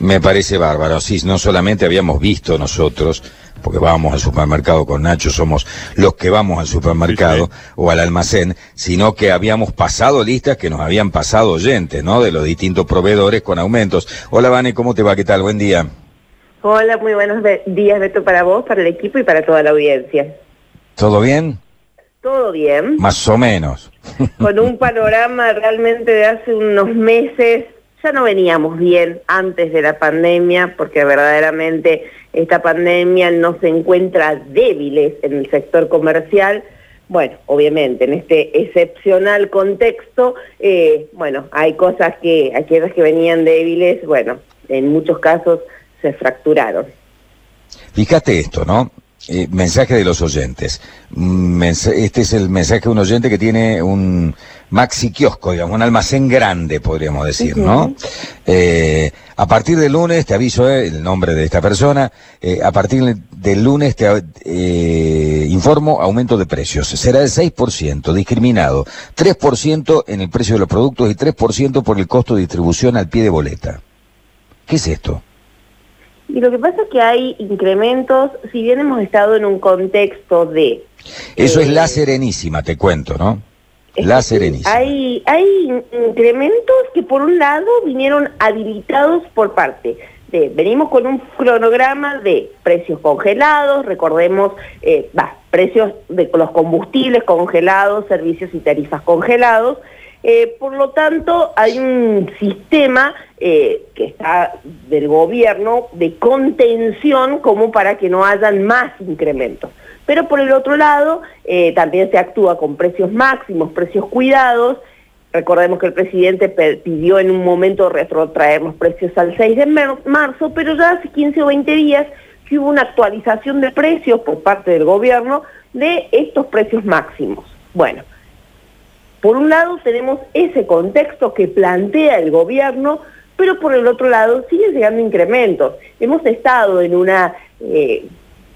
Me parece bárbaro, sí, no solamente habíamos visto nosotros, porque vamos al supermercado con Nacho, somos los que vamos al supermercado o al almacén, sino que habíamos pasado listas que nos habían pasado oyentes, ¿no? De los distintos proveedores con aumentos. Hola, Vane, ¿cómo te va? ¿Qué tal? Buen día. Hola, muy buenos días, Beto, para vos, para el equipo y para toda la audiencia. ¿Todo bien? Todo bien. Más o menos. Con un panorama realmente de hace unos meses no veníamos bien antes de la pandemia, porque verdaderamente esta pandemia no se encuentra débiles en el sector comercial. Bueno, obviamente, en este excepcional contexto, eh, bueno, hay cosas que, aquellas que venían débiles, bueno, en muchos casos se fracturaron. Fíjate esto, ¿no? Eh, mensaje de los oyentes. este es el mensaje de un oyente que tiene un maxi kiosco, digamos, un almacén grande, podríamos decir, ¿no? Eh, a partir del lunes, te aviso eh, el nombre de esta persona, a partir del lunes te informo aumento de precios. Será del 6%, discriminado. 3% en el precio de los productos y 3% por el costo de distribución al pie de boleta. ¿Qué es esto? Y lo que pasa es que hay incrementos, si bien hemos estado en un contexto de... Eso es la eh, serenísima, te cuento, ¿no? La serenísima. Hay, hay incrementos que por un lado vinieron habilitados por parte de, venimos con un cronograma de precios congelados, recordemos, eh, precios de los combustibles congelados, servicios y tarifas congelados, eh, por lo tanto, hay un sistema eh, que está del gobierno de contención como para que no hayan más incrementos. Pero por el otro lado, eh, también se actúa con precios máximos, precios cuidados. Recordemos que el presidente pidió en un momento retrotraer los precios al 6 de marzo, pero ya hace 15 o 20 días que hubo una actualización de precios por parte del gobierno de estos precios máximos. Bueno, por un lado tenemos ese contexto que plantea el gobierno, pero por el otro lado siguen llegando incrementos. Hemos estado en una eh,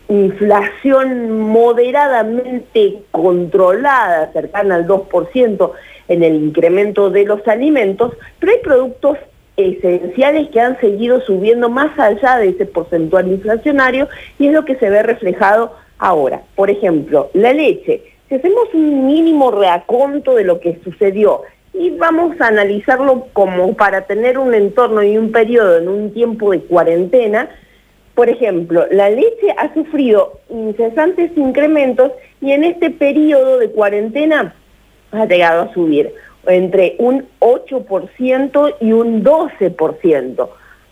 inflación moderadamente controlada, cercana al 2% en el incremento de los alimentos, pero hay productos esenciales que han seguido subiendo más allá de ese porcentual inflacionario y es lo que se ve reflejado ahora. Por ejemplo, la leche si hacemos un mínimo reaconto de lo que sucedió y vamos a analizarlo como para tener un entorno y un periodo en un tiempo de cuarentena, por ejemplo, la leche ha sufrido incesantes incrementos y en este periodo de cuarentena ha llegado a subir entre un 8% y un 12%,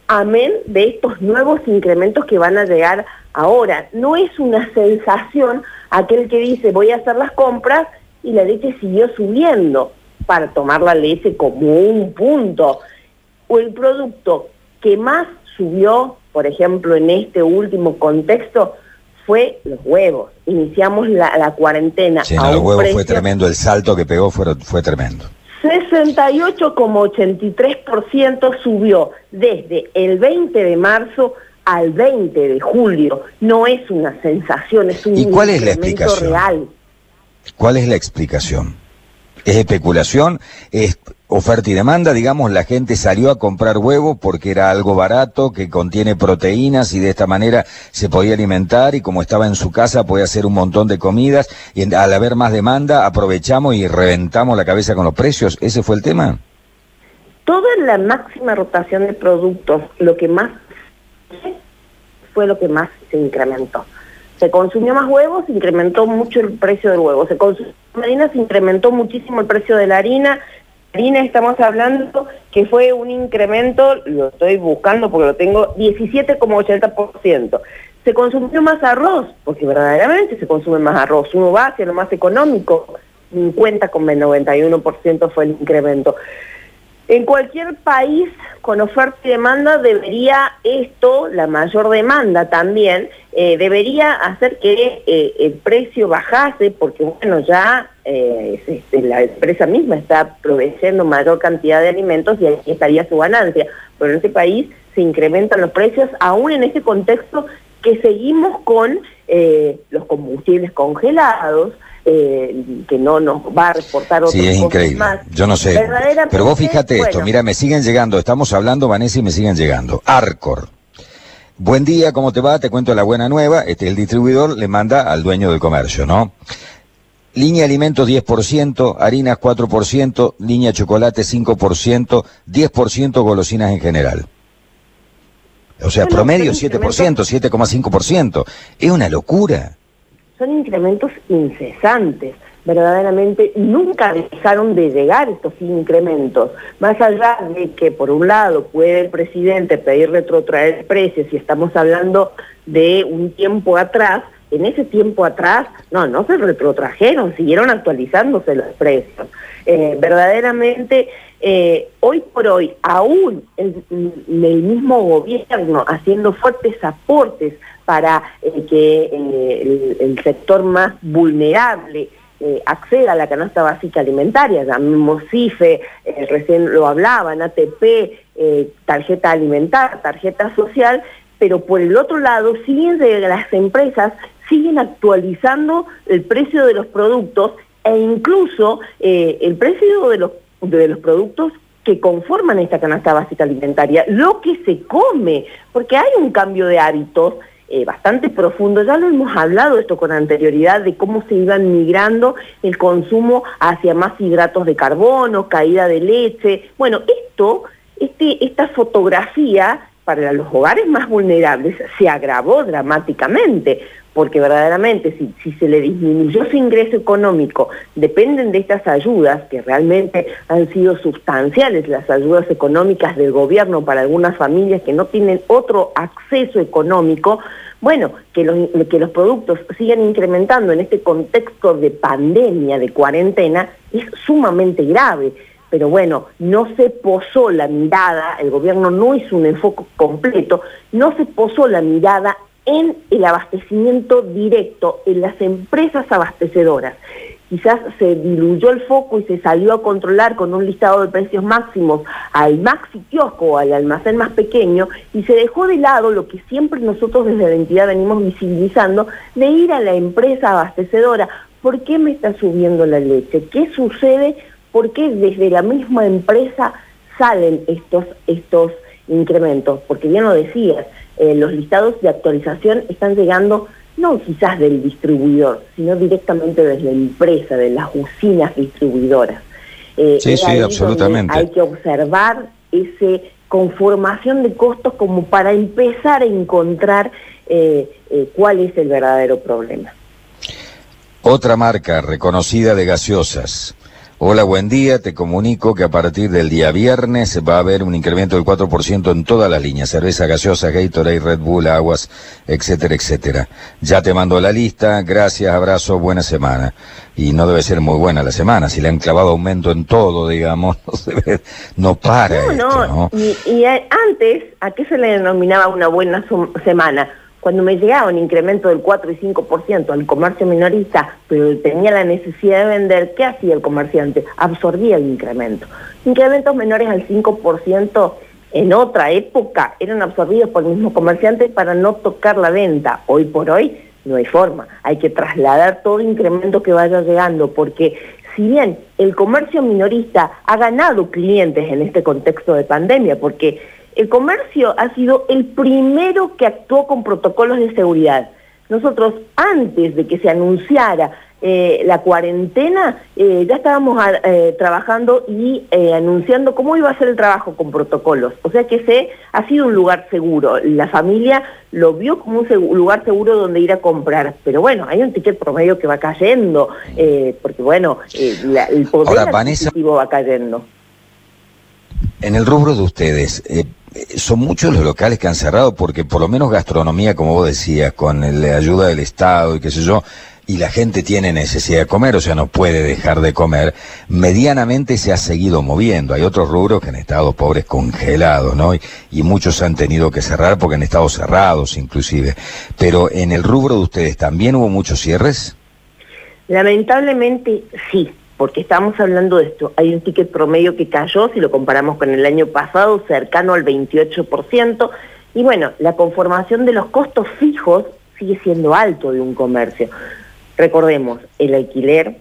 amén de estos nuevos incrementos que van a llegar ahora. No es una sensación aquel que dice voy a hacer las compras y la leche siguió subiendo para tomar la leche como un punto. O el producto que más subió, por ejemplo, en este último contexto, fue los huevos. Iniciamos la, cuarentena. Sí, los huevos fue tremendo, el salto que pegó fue, fue tremendo. 68,83% subió desde el 20 de marzo al 20 de julio. No es una sensación, es un ¿Y cuál es la explicación? real. ¿Cuál es la explicación? ¿Es especulación? ¿Es oferta y demanda? Digamos, la gente salió a comprar huevo porque era algo barato, que contiene proteínas y de esta manera se podía alimentar y como estaba en su casa podía hacer un montón de comidas y al haber más demanda aprovechamos y reventamos la cabeza con los precios. ¿Ese fue el tema? Toda la máxima rotación de productos, lo que más fue lo que más se incrementó. Se consumió más huevos, se incrementó mucho el precio del huevo. Se consumió harina, se incrementó muchísimo el precio de la harina. harina estamos hablando que fue un incremento, lo estoy buscando porque lo tengo, 17,80%. Se consumió más arroz, porque verdaderamente se consume más arroz. Uno va hacia lo más económico, 50,91% fue el incremento. En cualquier país con oferta y demanda debería esto, la mayor demanda también, eh, debería hacer que eh, el precio bajase porque bueno, ya eh, este, la empresa misma está proveyendo mayor cantidad de alimentos y ahí estaría su ganancia. Pero en este país se incrementan los precios aún en este contexto que seguimos con los combustibles congelados, eh, que no nos va a reportar otros Sí, es increíble. Yo no sé. Pero vos fíjate esto, mira, me siguen llegando, estamos hablando, Vanessa, y me siguen llegando. Arcor. Buen día, ¿cómo te va? Te cuento la buena nueva. Este, el distribuidor le manda al dueño del comercio, ¿no? Línea alimentos 10%, harinas 4%, línea chocolate 5%, 10% golosinas en general. O sea, promedio 7%, 7,5%. Es una locura. Son incrementos incesantes. Verdaderamente nunca dejaron de llegar estos incrementos. Más allá de que, por un lado, puede el presidente pedir retrotraer precios, y estamos hablando de un tiempo atrás, en ese tiempo atrás, no, no se retrotrajeron, siguieron actualizándose los precios. Eh, verdaderamente, eh, hoy por hoy, aún el, el, mismo gobierno haciendo fuertes aportes para eh, que el, sector más vulnerable acceda a la canasta básica alimentaria, llamemos CIFE, recién lo hablaban, ATP, tarjeta alimentar, tarjeta social, pero por el otro lado siguen las empresas siguen actualizando el precio de los productos e incluso eh, el precio de los, de los productos que conforman esta canasta básica alimentaria, lo que se come, porque hay un cambio de hábitos eh, bastante profundo, ya lo hemos hablado esto con anterioridad, de cómo se iban migrando el consumo hacia más hidratos de carbono, caída de leche. Bueno, esto, este, esta fotografía para los hogares más vulnerables se agravó dramáticamente, porque verdaderamente si, se le disminuyó su ingreso económico, dependen de estas ayudas, que realmente han sido sustanciales, las ayudas económicas del gobierno para algunas familias que no tienen otro acceso económico, bueno, que los, que los productos sigan incrementando en este contexto de pandemia, de cuarentena, es sumamente grave pero bueno, no se posó la mirada, el gobierno no hizo un enfoque completo, no se posó la mirada en el abastecimiento directo, en las empresas abastecedoras. Quizás se diluyó el foco y se salió a controlar con un listado de precios máximos al maxi kiosco o al almacén más pequeño y se dejó de lado lo que siempre nosotros desde la entidad venimos visibilizando de ir a la empresa abastecedora. ¿Por qué me está subiendo la leche? ¿Qué sucede? ¿Por qué desde la misma empresa salen estos, estos incrementos? Porque bien lo decías, eh, los listados de actualización están llegando no quizás del distribuidor, sino directamente desde la empresa, de las usinas distribuidoras. Eh, sí, sí, absolutamente. Hay que observar esa conformación de costos como para empezar a encontrar eh, cuál es el verdadero problema. Otra marca reconocida de gaseosas, Hola, buen día. Te comunico que a partir del día viernes va a haber un incremento del 4% en todas las líneas. Cerveza gaseosa, Gatorade, Red Bull, aguas, etcétera, etcétera. Ya te mando la lista. Gracias, abrazo, buena semana. Y no debe ser muy buena la semana. Si le han clavado aumento en todo, digamos, no, no para no, esto, ¿no? Y, y antes, ¿a qué se le denominaba una buena semana? Cuando me llegaba un incremento del 4 y 5% al comercio minorista, pero tenía la necesidad de vender, ¿qué hacía el comerciante? Absorbía el incremento. Incrementos menores al 5% en otra época eran absorbidos por el mismo comerciante para no tocar la venta. Hoy por hoy no hay forma. Hay que trasladar todo incremento que vaya llegando, porque si bien el comercio minorista ha ganado clientes en este contexto de pandemia, porque el comercio ha sido el primero que actuó con protocolos de seguridad. Nosotros, antes de que se anunciara eh, la cuarentena, eh, ya estábamos eh, trabajando y anunciando cómo iba a ser el trabajo con protocolos. O sea que se ha sido un lugar seguro. La familia lo vio como un lugar seguro donde ir a comprar. Pero bueno, hay un ticket promedio que va cayendo, porque bueno, el poder adquisitivo va cayendo. En el rubro de ustedes, son muchos los locales que han cerrado porque por lo menos gastronomía, como vos decías, con la ayuda del Estado y qué sé yo, y la gente tiene necesidad de comer, o sea, no puede dejar de comer, medianamente se ha seguido moviendo. Hay otros rubros que han estado pobres congelados, ¿no? Y, y, muchos han tenido que cerrar porque han estado cerrados inclusive. Pero en el rubro de ustedes, ¿también hubo muchos cierres? Lamentablemente sí porque estamos hablando de esto. Hay un ticket promedio que cayó, si lo comparamos con el año pasado, cercano al 28%, y bueno, la conformación de los costos fijos sigue siendo alto de un comercio. Recordemos, el alquiler,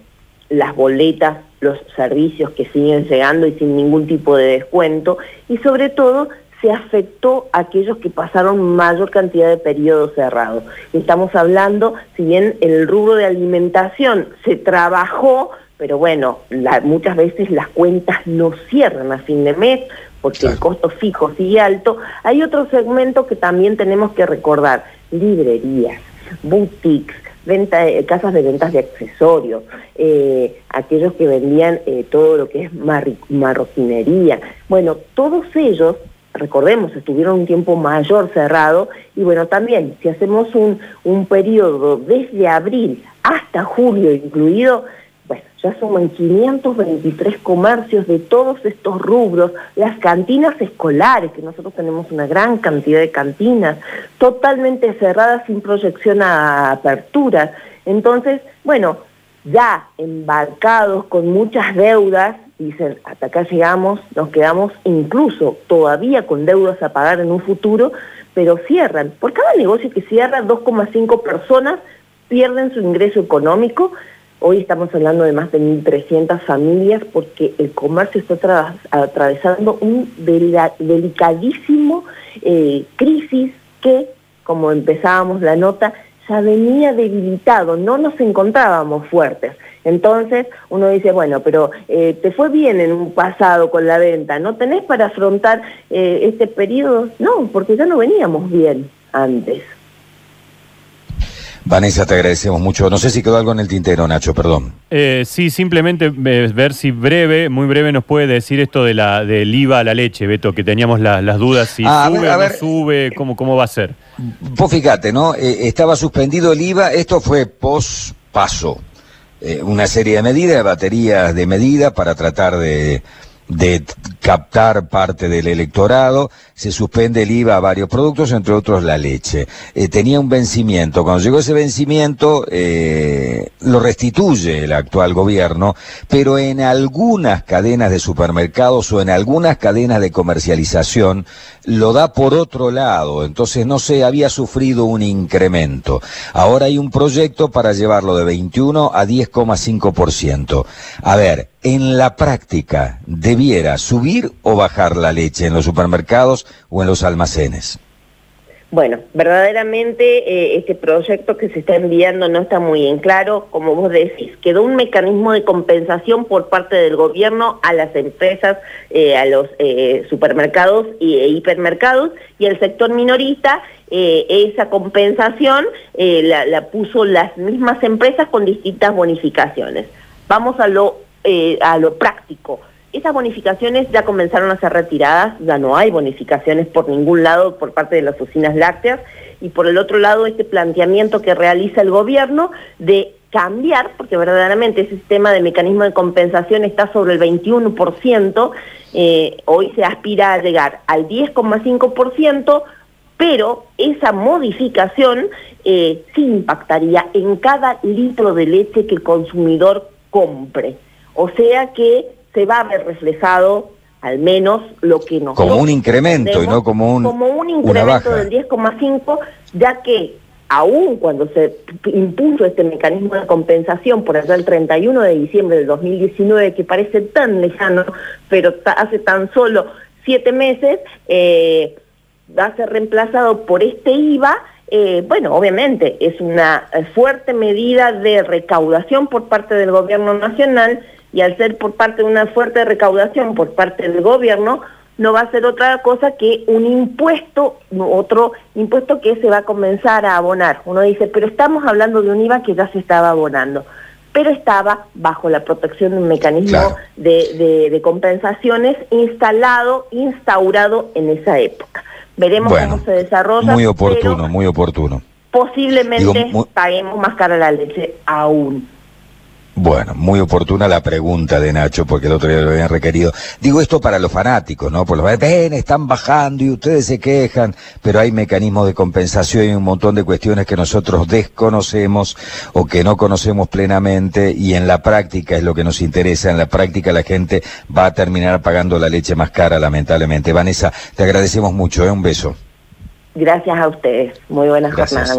las boletas, los servicios que siguen llegando y sin ningún tipo de descuento y sobre todo se afectó a aquellos que pasaron mayor cantidad de periodos cerrados. Estamos hablando, si bien el rubro de alimentación se trabajó, pero bueno, muchas veces las cuentas no cierran a fin de mes porque el costo fijo sigue alto, hay otro segmento que también tenemos que recordar, librerías, boutiques, venta, casas de ventas de accesorios, eh, aquellos que vendían eh, todo lo que es marroquinería. Bueno, todos ellos, recordemos, estuvieron un tiempo mayor cerrado y bueno, también si hacemos un, un periodo desde abril hasta julio incluido, ya suman 523 comercios de todos estos rubros, las cantinas escolares, que nosotros tenemos una gran cantidad de cantinas, totalmente cerradas sin proyección a aperturas. Entonces, bueno, ya embarcados con muchas deudas, dicen, hasta acá llegamos, nos quedamos incluso todavía con deudas a pagar en un futuro, pero cierran. Por cada negocio que cierra, 2,5 personas pierden su ingreso económico Hoy estamos hablando de más de 1.300 familias porque el comercio está atravesando un delicadísimo eh, crisis que, como empezábamos la nota, ya venía debilitado, no nos encontrábamos fuertes. Entonces uno dice, bueno, pero eh, te fue bien en un pasado con la venta, ¿no tenés para afrontar eh, este periodo? No, porque ya no veníamos bien antes. Vanessa, te agradecemos mucho. No sé si quedó algo en el tintero, Nacho, perdón. Eh, sí, simplemente eh, ver si breve, muy breve, nos puede decir esto de la del IVA a la leche, Beto, que teníamos las dudas si ah, sube o no sube, cómo, cómo va a ser. Vos fíjate, ¿no? Eh, estaba suspendido el IVA, esto fue post paso. una serie de medidas, de baterías de medidas para tratar de de captar parte del electorado, se suspende el IVA a varios productos, entre otros la leche. Eh, tenía un vencimiento. Cuando llegó ese vencimiento, eh, lo restituye el actual gobierno, pero en algunas cadenas de supermercados o en algunas cadenas de comercialización lo da por otro lado. Entonces no se había sufrido un incremento. Ahora hay un proyecto para llevarlo de 21 a 10,5%. A ver, en la práctica debiera subir o bajar la leche en los supermercados o en los almacenes? Bueno, verdaderamente eh, este proyecto que se está enviando no está muy en claro. Como vos decís, quedó un mecanismo de compensación por parte del gobierno a las empresas, eh, a los eh, supermercados e hipermercados y al sector minorista. esa compensación la, la puso las mismas empresas con distintas bonificaciones. Vamos a lo eh, a lo práctico. Esas bonificaciones ya comenzaron a ser retiradas, ya no hay bonificaciones por ningún lado por parte de las usinas lácteas y por el otro lado este planteamiento que realiza el gobierno de cambiar, porque verdaderamente ese sistema de mecanismo de compensación está sobre el 21%, eh, hoy se aspira a llegar al 10,5%, pero esa modificación eh, sí impactaría en cada litro de leche que el consumidor compre. O sea que se va a ver reflejado al menos lo que nos... Como un incremento y no como un... Como un incremento del 10,5, ya que aún cuando se impuso este mecanismo de compensación por allá el 31 de diciembre del 2019, que parece tan lejano, pero hace tan solo siete meses, eh, va a ser reemplazado por este IVA, eh, bueno, obviamente es una fuerte medida de recaudación por parte del gobierno nacional y al ser por parte de una fuerte recaudación por parte del gobierno, no va a ser otra cosa que un impuesto, otro impuesto que se va a comenzar a abonar. Uno dice, pero estamos hablando de un IVA que ya se estaba abonando, pero estaba bajo la protección de un mecanismo de, compensaciones instalado, instaurado en esa época. Veremos cómo se desarrolla. Muy oportuno, muy oportuno. Posiblemente paguemos más cara la leche aún. Bueno, muy oportuna la pregunta de Nacho, porque el otro día lo habían requerido. Digo esto para los fanáticos, ¿no? Por los ven, están bajando y ustedes se quejan, pero hay mecanismos de compensación y un montón de cuestiones que nosotros desconocemos o que no conocemos plenamente y en la práctica es lo que nos interesa. En la práctica la gente va a terminar pagando la leche más cara, lamentablemente. Vanessa, te agradecemos mucho, ¿eh? Un beso. Gracias a ustedes. Muy buenas jornadas.